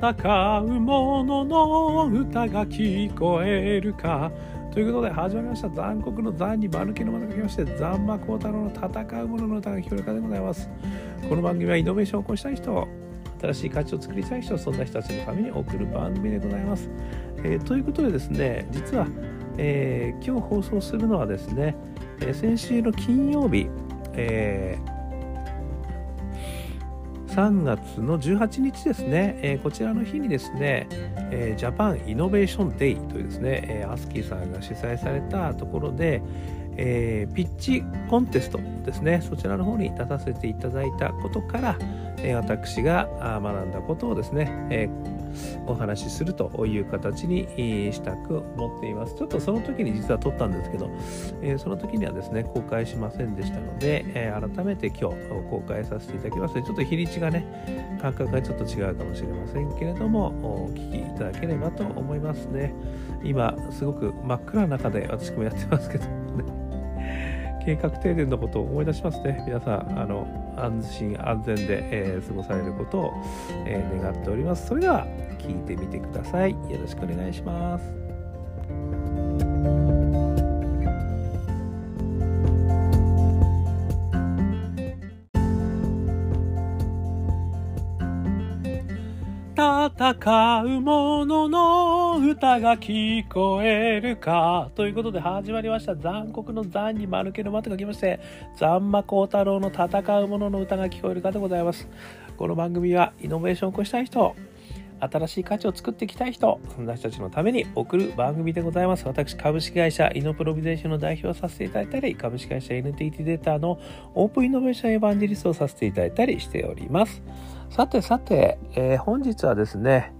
戦う者の歌が聞こえるか。ということで始まりました。残酷の残に丸けのまた書きまして残魔高太郎の戦う者の歌が聞こえるかでございます。この番組はイノベーションを起こしたい人新しい価値を作りたい人そんな人たちのために送る番組でございます、えー、ということでですね実は、えー、今日放送するのはですね、えー、先週の金曜日、えー3月の18日ですね、えー、こちらの日にですね、えー、ジャパンイノベーションデイというですね、えー、アスキーさんが主催されたところで、えー、ピッチコンテストですね、そちらの方に出させていただいたことから、えー、私が学んだことをですね、えーお話しするという形にしたく思っています。ちょっとその時に実は撮ったんですけど、えその時にはですね、公開しませんでしたので、え改めて今日公開させていただきます。ちょっと日にちがね、感覚がちょっと違うかもしれませんけれども、お聞きいただければと思いますね。今、すごく真っ暗な中で私もやってますけどね。計画停電のことを思い出しますね。皆さん、あの安心安全で、えー、過ごされることを、えー、願っております。それでは、聞いてみてください。よろしくお願いします。戦う者のの歌が聞こえるか。ということで始まりました。残酷の残に丸けの間と書きまして、残魔高太郎の戦う者の歌が聞こえるかでございます。この番組はイノベーションを起こしたい人、新しい価値を作っていきたい人、そんな人たちのために送る番組でございます。私、株式会社イノプロビゼーションの代表をさせていただいたり、株式会社 NTT データのオープンイノベーションエヴァンジリストをさせていただいたりしております。さてさて、えー、本日はですね、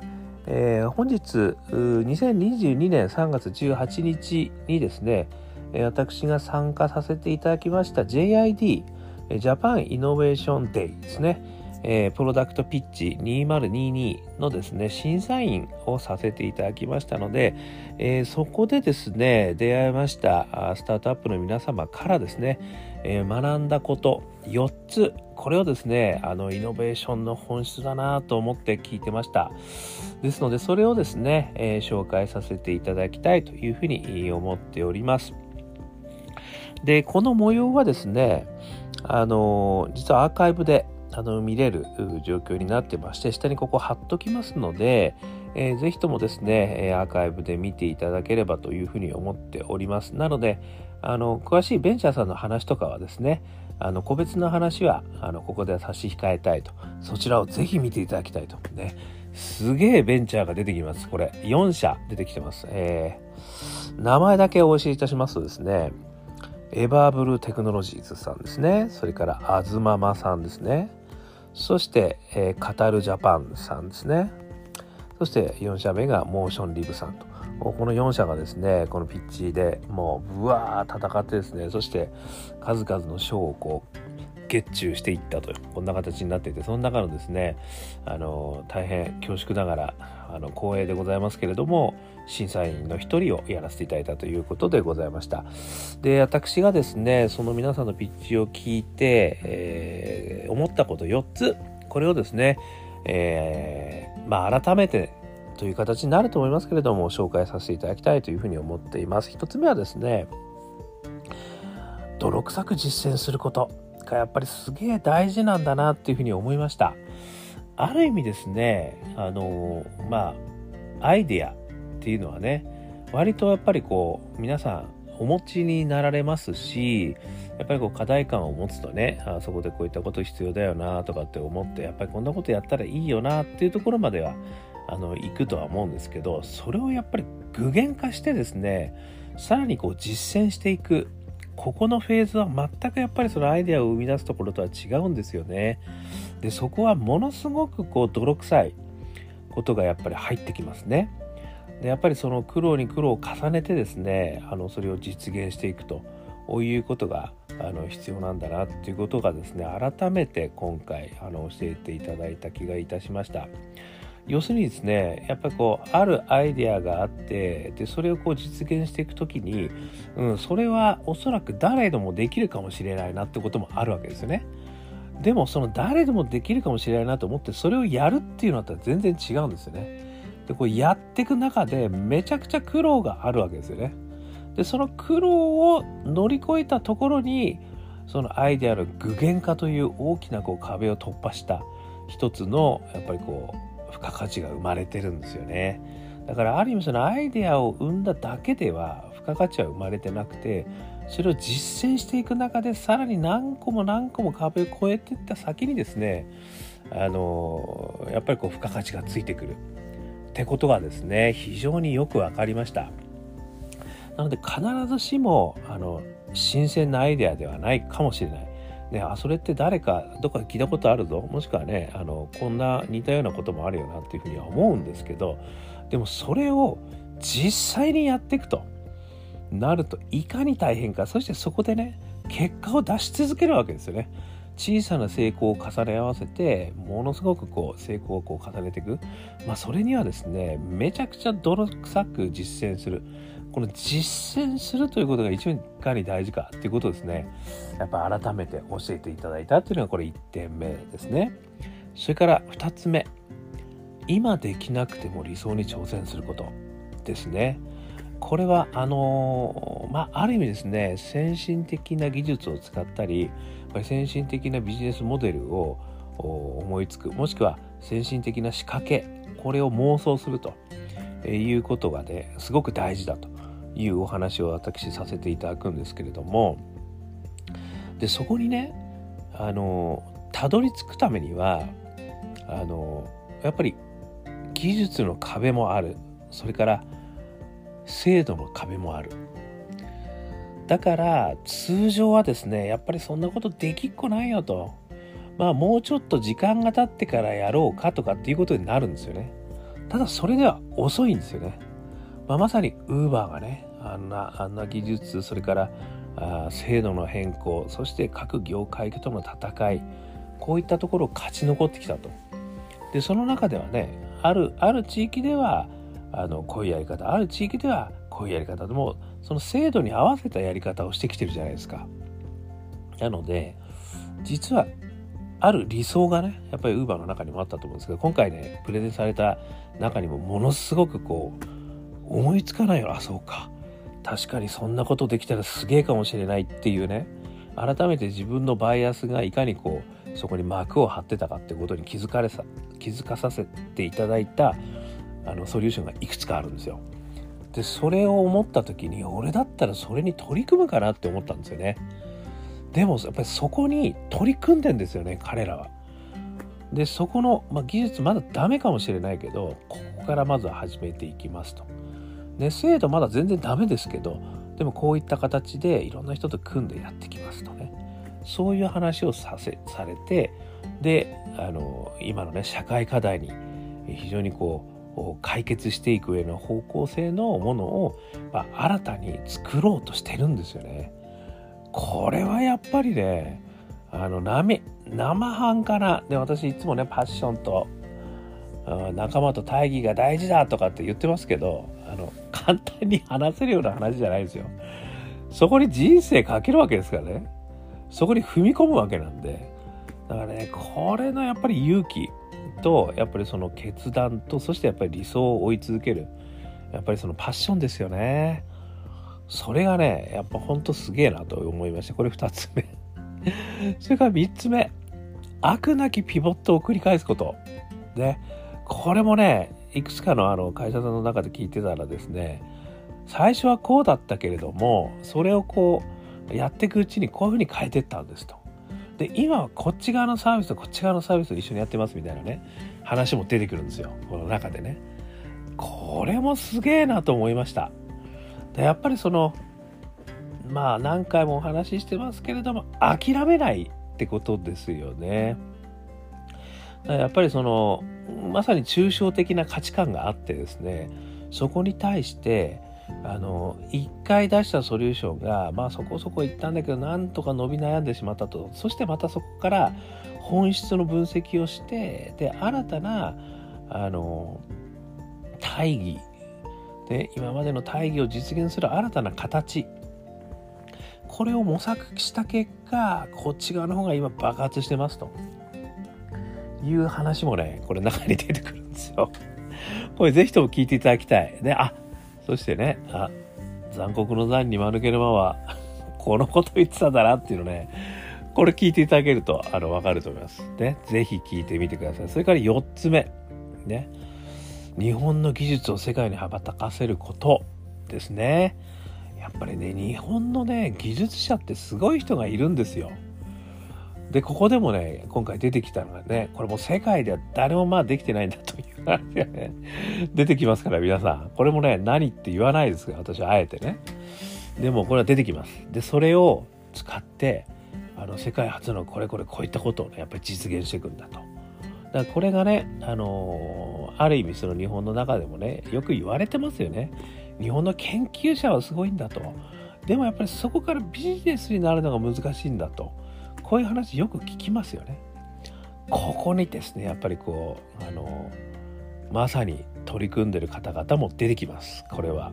えー、本日、2022年3月18日にですね、私が参加させていただきました JID、ジャパンイノベーションデイですね。えー、プロダクトピッチ2022のですね、審査員をさせていただきましたので、えー、そこでですね、出会いましたスタートアップの皆様からですね、え、学んだこと4つ、これをですね、あの、イノベーションの本質だなと思って聞いてました。ですので、それをですね、え紹介させていただきたいというふうに思っております。で、この模様はですね、あの実はアーカイブであの見れる状況になってまして、下にここ貼っときますので、えー、ぜひともですね、アーカイブで見ていただければというふうに思っております。なので、あの、詳しいベンチャーさんの話とかはですね、あの、個別の話は、あの、ここで差し控えたいと。そちらをぜひ見ていただきたいと。ね。すげえベンチャーが出てきます。これ、4社出てきてます。えー、名前だけお教えいたしますとですね、エバーブルーテクノロジーズさんですね。それから、アズママさんですね。そして、えー、カタルジャパンさんですね。そして4社目がモーションリブさんと。この4社がですね、このピッチでもうぶわー戦ってですね、そして数々の賞をこう、月中していったと、こんな形になっていて、その中のですね、あの、大変恐縮ながら、あの、光栄でございますけれども、審査員の一人をやらせていただいたということでございました。で、私がですね、その皆さんのピッチを聞いて、えー、思ったこと4つ、これをですね、えー、まあ改めてという形になると思いますけれども、紹介させていただきたいというふうに思っています。1つ目はですね、泥臭く実践することがやっぱりすげえ大事なんだなっていうふうに思いました。ある意味ですね、あの、まあ、アイデアっていうのはね割とやっぱりこう皆さんお持ちになられますしやっぱりこう課題感を持つとねあそこでこういったこと必要だよなとかって思ってやっぱりこんなことやったらいいよなっていうところまではあの行くとは思うんですけどそれをやっぱり具現化してですねさらにこう実践していくここのフェーズは全くやっぱりそのアイデアを生み出すところとは違うんですよね。でそこはものすごくこう泥臭いことがやっぱり入ってきますね。でやっぱりその苦労に苦労を重ねてですねあのそれを実現していくということがあの必要なんだなっていうことがですね改めて今回あの教えていただいた気がいたしました。要するにですねやっぱりこうあるアイデアがあってでそれをこう実現していく時に、うん、それはおそらく誰でもできるかもしれないなってこともあるわけですよね。でもその誰でもできるかもしれないなと思ってそれをやるっていうのとは全然違うんですよね。でこうやっていく中でめちゃくちゃ苦労があるわけですよね。でその苦労を乗り越えたところにそのアイデアの具現化という大きなこう壁を突破した一つのやっぱりこう付加価値が生まれてるんですよね。だからある意味そのアイデアを生んだだけでは付加価値は生まれてなくてそれを実践していく中でさらに何個も何個も壁を越えていった先にですねあのやっぱりこう付加価値がついてくるってことがですね非常によく分かりました。なので必ずしもあの新鮮なアイデアではないかもしれない。ね、あそれって誰かどっか聞いたことあるぞ。もしくはねあのこんな似たようなこともあるよなっていうふうには思うんですけどでもそれを実際にやっていくとなるといかに大変か。そしてそこでね結果を出し続けるわけですよね。小さな成功を重ね合わせてものすごくこう成功をこう重ねていく、まあ、それにはですねめちゃくちゃ泥臭く実践する。この実践するということが一番いかに大事かっていうことですね。やっぱ改めて教えていただいたっていうのがこれ1点目ですね。それから2つ目。今できなくても理想に挑戦することですね。これはあのまあある意味ですね先進的な技術を使ったりぱり先進的なビジネスモデルを思いつく。もしくは先進的な仕掛けこれを妄想するということがねすごく大事だというお話を私させていただくんですけれどもでそこにねあのたどり着くためにはあのやっぱり技術の壁もある。それから制度の壁もある。だから通常はですねやっぱりそんなことできっこないよと。まあもうちょっと時間が経ってからやろうかとかっていうことになるんですよね。ただそれでは遅いんですよね、まあ、まさにウーバーがねあんなあんな技術それからあ制度の変更そして各業界との戦いこういったところを勝ち残ってきたと。でその中ではねあるある地域ではあのこういうやり方ある地域ではこういうやり方でもその制度に合わせたやり方をしてきてるじゃないですか。なので実はある理想がねやっぱり Uber の中にもあったと思うんですけど今回ねプレゼンされた中にもものすごくこう思いつかないよあそうか確かにそんなことできたらすげえかもしれないっていうね改めて自分のバイアスがいかにこうそこに幕を張ってたかってことに気づかれさ気づかさせていただいたあのソリューションがいくつかあるんですよ。でそれを思った時に俺だったらそれに取り組むかなって思ったんですよね。でもやっぱりそこに取り組んでんですよね彼らは。でそこの、まあ、技術まだダメかもしれないけどここからまずは始めていきますと。ね精度まだ全然ダメですけどでもこういった形でいろんな人と組んでやってきますとねそういう話をさせされてであの今のね社会課題に非常にこう解決していく上の方向性のものを、まあ、新たに作ろうとしてるんですよね。これはやっぱりねあの生生半可なで私いつもねパッションと仲間と大義が大事だとかって言ってますけどあの簡単に話せるような話じゃないですよ。そこに人生かけるわけですからねそこに踏み込むわけなんでだからねこれのやっぱり勇気とやっぱりその決断とそしてやっぱり理想を追い続ける。やっぱりそのパッションですよね。それがねやっぱほんとすげえなと思いました。これ2つ目。それから3つ目。悪なきピボットを繰り返すこと。ね。これもねいくつかのあの会社さんの中で聞いてたらですね最初はこうだったけれどもそれをこうやっていくうちにこういうふうに変えてったんですと。で今はこっち側のサービスとこっち側のサービスを一緒にやってますみたいなね話も出てくるんですよ。この中でね。これもすげえなと思いました。でやっぱりそのまあ何回もお話ししてますけれども諦めないってことですよね。やっぱりそのまさに抽象的な価値観があってですねそこに対してあの1回出したソリューションがまあそこそこいったんだけどなんとか伸び悩んでしまったと。そしてまたそこから本質の分析をしてで新たなあの大義。で今までの大義を実現する新たな形。これを模索した結果こっち側の方が今爆発してますと。いう話もねこれ中に出てくるんですよ。これぜひとも聞いていただきたい。であそしてねあ残酷の残に間抜け沼は このこと言ってたんだなっていうのねこれ聞いていただけるとあの分かると思います。ねぜひ聞いてみてください。それから4つ目。ね。日本の技術を世界に羽ばたかせることですね。やっぱりね日本のね技術者ってすごい人がいるんですよ。でここでもね今回出てきたのがねこれも世界では誰もまあできてないんだという話がね出てきますから皆さん。これもね何って言わないですが私はあえてね。でもこれは出てきます。でそれを使ってあの世界初のこれこれこういったことをねやっぱり実現していくんだと。だからこれがねあのー、ある意味その日本の中でもねよく言われてますよね。日本の研究者はすごいんだと。でもやっぱりそこからビジネスになるのが難しいんだと。こういう話よく聞きますよね。ここにですねやっぱりこうあのまさに取り組んでる方々も出てきますこれは。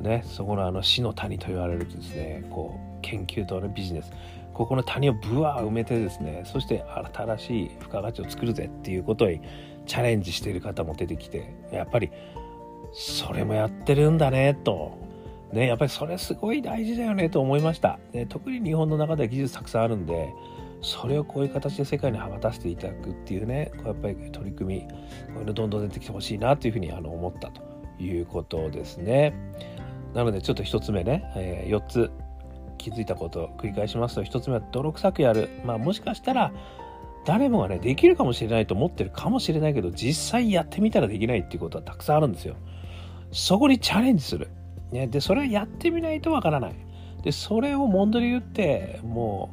ね、そこのあの死の谷と言われるですねこう研究とのビジネスここの谷をぶわー埋めてですねそして新しい付加価値を作るぜっていうことにチャレンジしている方も出てきてやっぱりそれもやってるんだねとね、やっぱりそれすごい大事だよねと思いました。で特に日本の中では技術たくさんあるんで、それをこういう形で世界に羽ばたせていただくっていうね、こうやっぱり取り組み、こういうのどんどん出てきてほしいなというふうにあの思ったということですね。なのでちょっと1つ目ね、えー、4つ気づいたことを繰り返しますと、1つ目は泥臭くやる。まあもしかしたら、誰もがね、できるかもしれないと思ってるかもしれないけど、実際やってみたらできないっていうことはたくさんあるんですよ。そこにチャレンジする。ね、でそれはやってみないとわからない。でそれをモンドリ言っても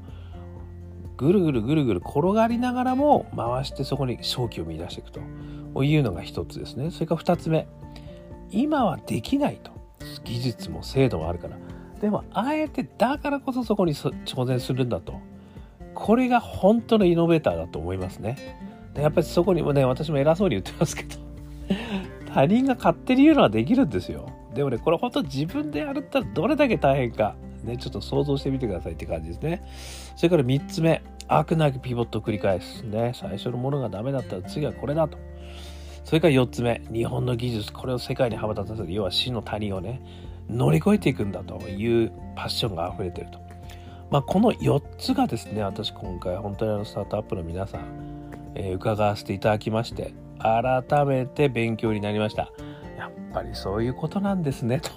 うぐるぐるぐるぐる転がりながらも回してそこに勝機を見出していくと。いうのが一つですね。それから二つ目。今はできないと。技術も精度もあるから。でもあえてだからこそそこに挑戦するんだと。これが本当のイノベーターだと思いますね。でやっぱりそこにもね私も偉そうに言ってますけど。他人が勝手に言うのはできるんですよ。でもね、これ本当自分でやるったらどれだけ大変か、ね、ちょっと想像してみてくださいって感じですね。それから3つ目、悪なきピボットを繰り返す。ね、最初のものがダメだったら次はこれだと。それから4つ目、日本の技術、これを世界に羽ばたさせる、要は死の谷をね、乗り越えていくんだというパッションが溢れてると。まあ、この4つがですね、私今回本当にあのスタートアップの皆さん、えー、伺わせていただきまして、改めて勉強になりました。ぱりそういうことなんですねと。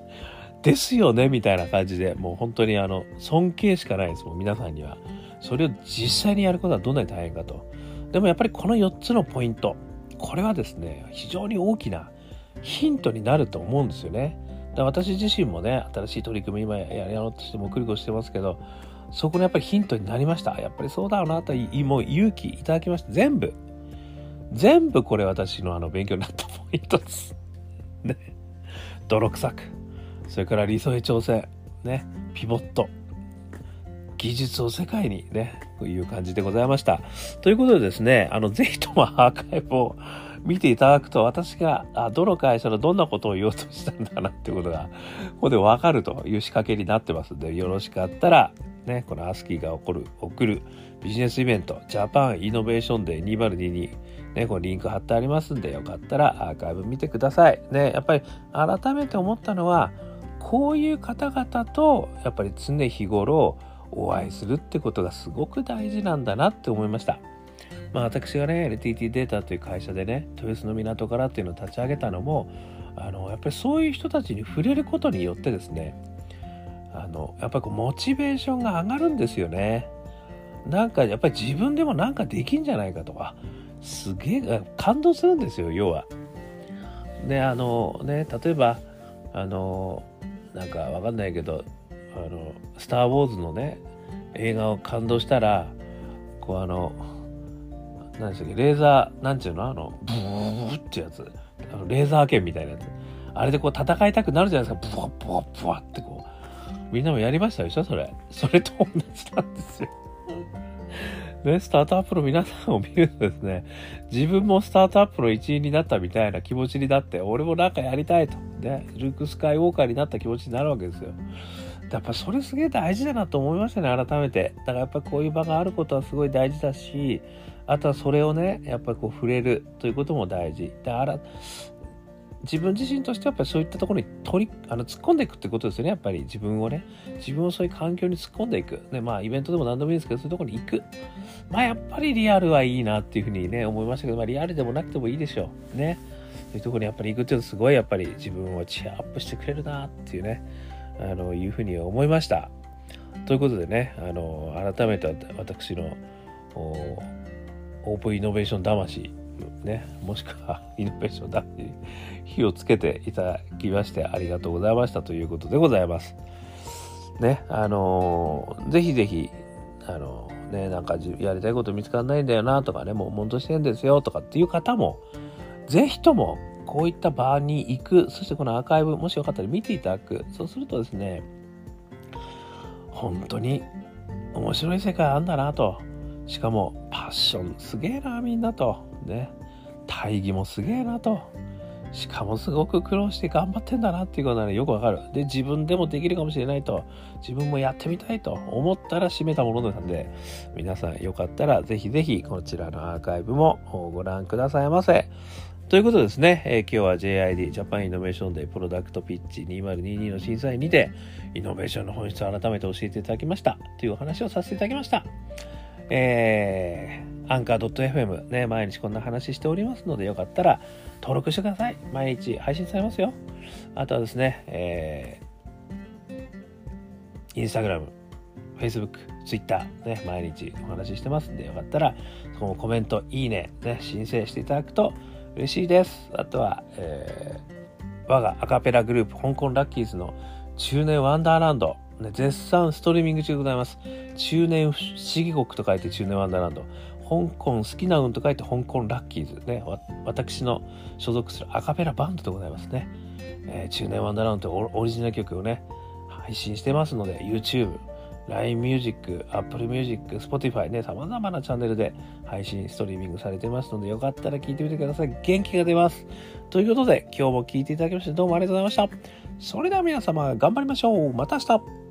ですよねみたいな感じでもう本当にあの尊敬しかないですもん皆さんには。それを実際にやることはどんなに大変かと。でもやっぱりこの4つのポイントこれはですね非常に大きなヒントになると思うんですよね。だ私自身もね新しい取り組み今やろうとしてもくりこしてますけどそこのやっぱりヒントになりました。やっぱりそうだろうなともう勇気いただきました。全部。全部これ私のあの勉強になったポイントです。ね、泥臭く、それから理想へ調整、ね、ピボット、技術を世界にね、という感じでございました。ということでですね、あの、ぜひともアーカイブを見ていただくと、私が、あどの会社のどんなことを言おうとしたんだなってことが、ここでわかるという仕掛けになってますんで、よろしかったら、ね、このアスキーが起こる、送るビジネスイベント、ジャパンイノベーションデー2022、ね、こリンク貼ってありますんで、よかったらアーカイブ見てください。ね、やっぱり改めて思ったのは、こういう方々と、やっぱり常日頃お会いするってことがすごく大事なんだなって思いました。まあ私がね、LTT データという会社でね、豊洲の港からっていうのを立ち上げたのも、あの、やっぱりそういう人たちに触れることによってですね、あの、やっぱりモチベーションが上がるんですよね。なんかやっぱり自分でもなんかできんじゃないかとか、すげえ感動するんですよ要は。であのね例えばあのなんかわかんないけど「あのスター・ウォーズ」のね映画を感動したらこうあの何でしたっけレーザーなんちゅうのあのブーってやつ。あのレーザー剣みたいなやつ。あれでこう戦いたくなるじゃないですか。ブワブワブワってこう。みんなもやりましたでしょそれ。それと同じなんですよ。ね、スタートアップの皆さんを見るとですね、自分もスタートアップの一員になったみたいな気持ちになって、俺もなんかやりたいと。ね、ルーク・スカイウォーカーになった気持ちになるわけですよ。やっぱそれすげえ大事だなと思いましたね改めてだからやっぱこういう場があることはすごい大事だしあとはそれをねやっぱりこう触れるということも大事であら自分自身としてやっぱりそういったところに取りあの突っ込んでいくってことですよね。やっぱり自分をね。自分をそういう環境に突っ込んでいく、ね、まあイベントでも何でもいいですけどそういうところに行く。まあやっぱりリアルはいいなっていうふうにね思いましたけど、まあ、リアルでもなくてもいいでしょう。ね。そういうところにやっぱり行くっていうのはすごいやっぱり自分をチアアップしてくれるなっていうね。あのいうふうに思いました。ということでねあの改めて私のオープンイノベーション魂ね、もしくはイノベーションだに火をつけていただきましてありがとうございましたということでございます。ね、あのー、ぜひぜひ、あのー、ね、なんかやりたいこと見つかんないんだよなとかね、もう悶としてんですよとかっていう方も、ぜひともこういった場に行く、そしてこのアーカイブ、もしよかったら見ていただく。そうするとですね、本当に面白い世界あんだなと。しかもパッションすげえな、みんなと。ね。大義もすげえなと。しかもすごく苦労して頑張ってんだなっていうことがね、よくわかる。で、自分でもできるかもしれないと、自分もやってみたいと思ったらしめたものなんで、皆さんよかったらぜひぜひこちらのアーカイブもご覧くださいませ。ということですね、えー、今日は JID ジャパンイノベーションデイプロダクトピッチ2022の審査員にてイノベーションの本質を改めて教えていただきましたというお話をさせていただきました。えー、アンカー .fm ね、毎日こんな話しておりますので、よかったら登録してください。毎日配信されますよ。あとはですね、えー、インスタグラム、Facebook、Twitter、ね、毎日お話ししてますんで、よかったら、そこもコメント、いいね、ね、申請していただくと嬉しいです。あとは、えー、我がアカペラグループ、香港ラッキーズの中年ワンダーランド、ね、絶賛ストリーミング中でございます。中年不思議国と書いて中年ワンダーランド。香港好きな運と書いて香港ラッキーズ。ね、私の所属するアカペラバンドでございますね。えー、中年ワンダーランドオリジナル曲をね、配信してますので、YouTube、LINE Music、Apple Music、Spotify ね、様々なチャンネルで配信、ストリーミングされてますので、よかったら聞いてみてください。元気が出ます。ということで、今日も聞いていただきまして、どうもありがとうございました。それでは皆様、頑張りましょう。また明日